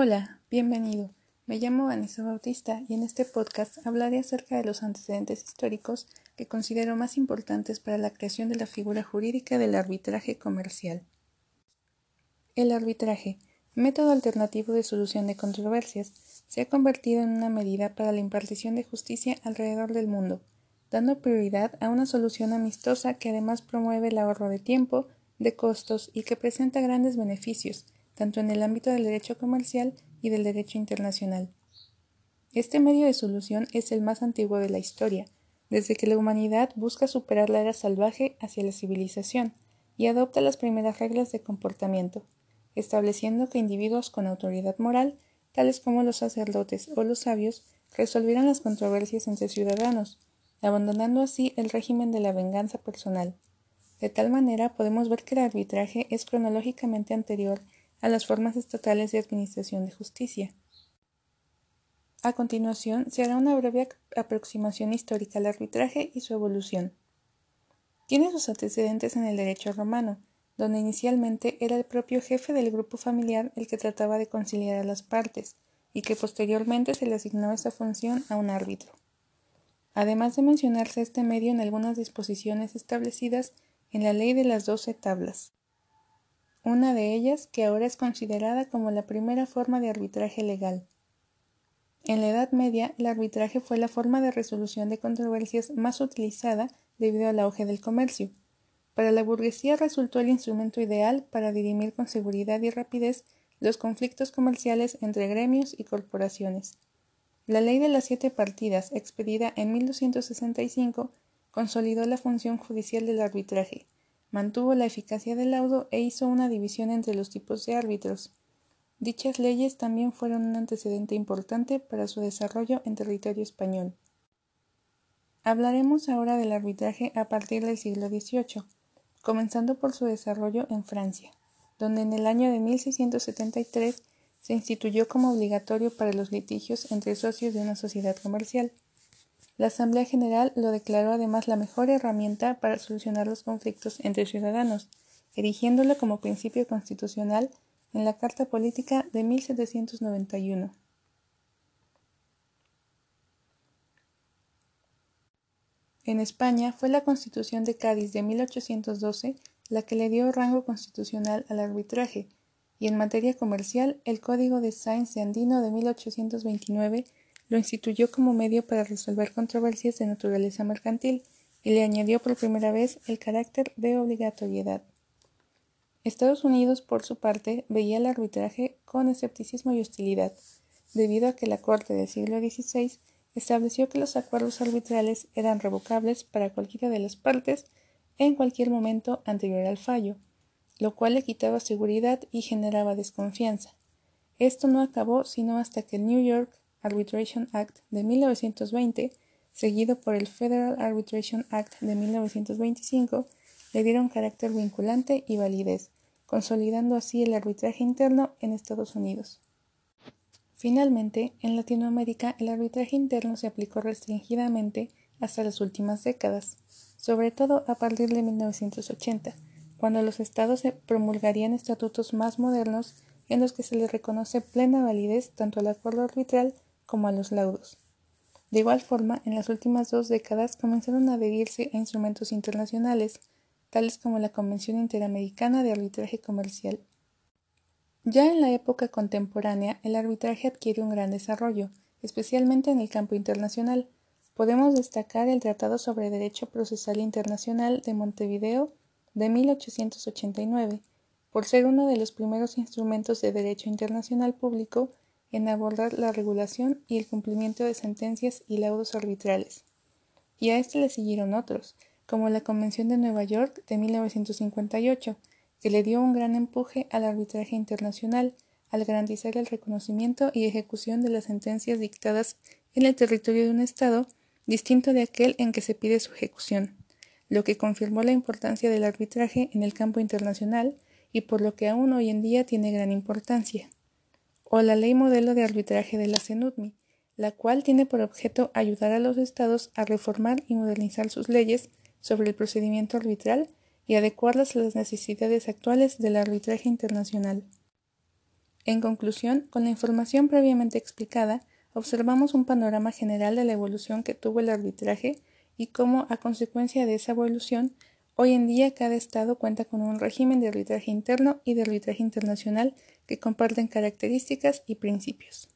Hola, bienvenido. Me llamo Vanessa Bautista y en este podcast hablaré acerca de los antecedentes históricos que considero más importantes para la creación de la figura jurídica del arbitraje comercial. El arbitraje, método alternativo de solución de controversias, se ha convertido en una medida para la impartición de justicia alrededor del mundo, dando prioridad a una solución amistosa que además promueve el ahorro de tiempo, de costos y que presenta grandes beneficios, tanto en el ámbito del derecho comercial y del derecho internacional. Este medio de solución es el más antiguo de la historia, desde que la humanidad busca superar la era salvaje hacia la civilización y adopta las primeras reglas de comportamiento, estableciendo que individuos con autoridad moral, tales como los sacerdotes o los sabios, resolvieran las controversias entre ciudadanos, abandonando así el régimen de la venganza personal. De tal manera podemos ver que el arbitraje es cronológicamente anterior a las formas estatales de administración de justicia. A continuación, se hará una breve aproximación histórica al arbitraje y su evolución. Tiene sus antecedentes en el derecho romano, donde inicialmente era el propio jefe del grupo familiar el que trataba de conciliar a las partes, y que posteriormente se le asignó esa función a un árbitro. Además de mencionarse este medio en algunas disposiciones establecidas en la ley de las doce tablas una de ellas que ahora es considerada como la primera forma de arbitraje legal. En la Edad Media, el arbitraje fue la forma de resolución de controversias más utilizada debido al auge del comercio. Para la burguesía resultó el instrumento ideal para dirimir con seguridad y rapidez los conflictos comerciales entre gremios y corporaciones. La ley de las siete partidas, expedida en 1265, consolidó la función judicial del arbitraje, mantuvo la eficacia del laudo e hizo una división entre los tipos de árbitros. Dichas leyes también fueron un antecedente importante para su desarrollo en territorio español. Hablaremos ahora del arbitraje a partir del siglo XVIII, comenzando por su desarrollo en Francia, donde en el año de 1673 se instituyó como obligatorio para los litigios entre socios de una sociedad comercial. La Asamblea General lo declaró además la mejor herramienta para solucionar los conflictos entre ciudadanos, erigiéndolo como principio constitucional en la Carta Política de 1791. En España fue la Constitución de Cádiz de 1812 la que le dio rango constitucional al arbitraje, y en materia comercial el Código de Sainz de Andino de 1829 lo instituyó como medio para resolver controversias de naturaleza mercantil y le añadió por primera vez el carácter de obligatoriedad. Estados Unidos, por su parte, veía el arbitraje con escepticismo y hostilidad, debido a que la Corte del siglo XVI estableció que los acuerdos arbitrales eran revocables para cualquiera de las partes en cualquier momento anterior al fallo, lo cual le quitaba seguridad y generaba desconfianza. Esto no acabó sino hasta que New York Arbitration Act de 1920, seguido por el Federal Arbitration Act de 1925, le dieron carácter vinculante y validez, consolidando así el arbitraje interno en Estados Unidos. Finalmente, en Latinoamérica el arbitraje interno se aplicó restringidamente hasta las últimas décadas, sobre todo a partir de 1980, cuando los estados promulgarían estatutos más modernos en los que se les reconoce plena validez tanto al acuerdo arbitral como a los laudos. De igual forma, en las últimas dos décadas comenzaron a adherirse a instrumentos internacionales, tales como la Convención Interamericana de Arbitraje Comercial. Ya en la época contemporánea, el arbitraje adquiere un gran desarrollo, especialmente en el campo internacional. Podemos destacar el Tratado sobre Derecho Procesal Internacional de Montevideo de 1889, por ser uno de los primeros instrumentos de derecho internacional público en abordar la regulación y el cumplimiento de sentencias y laudos arbitrales. Y a este le siguieron otros, como la Convención de Nueva York de 1958, que le dio un gran empuje al arbitraje internacional al garantizar el reconocimiento y ejecución de las sentencias dictadas en el territorio de un Estado distinto de aquel en que se pide su ejecución, lo que confirmó la importancia del arbitraje en el campo internacional y por lo que aún hoy en día tiene gran importancia o la Ley Modelo de Arbitraje de la CENUDMI, la cual tiene por objeto ayudar a los estados a reformar y modernizar sus leyes sobre el procedimiento arbitral y adecuarlas a las necesidades actuales del arbitraje internacional. En conclusión, con la información previamente explicada, observamos un panorama general de la evolución que tuvo el arbitraje y cómo, a consecuencia de esa evolución, hoy en día cada Estado cuenta con un régimen de arbitraje interno y de arbitraje internacional que comparten características y principios.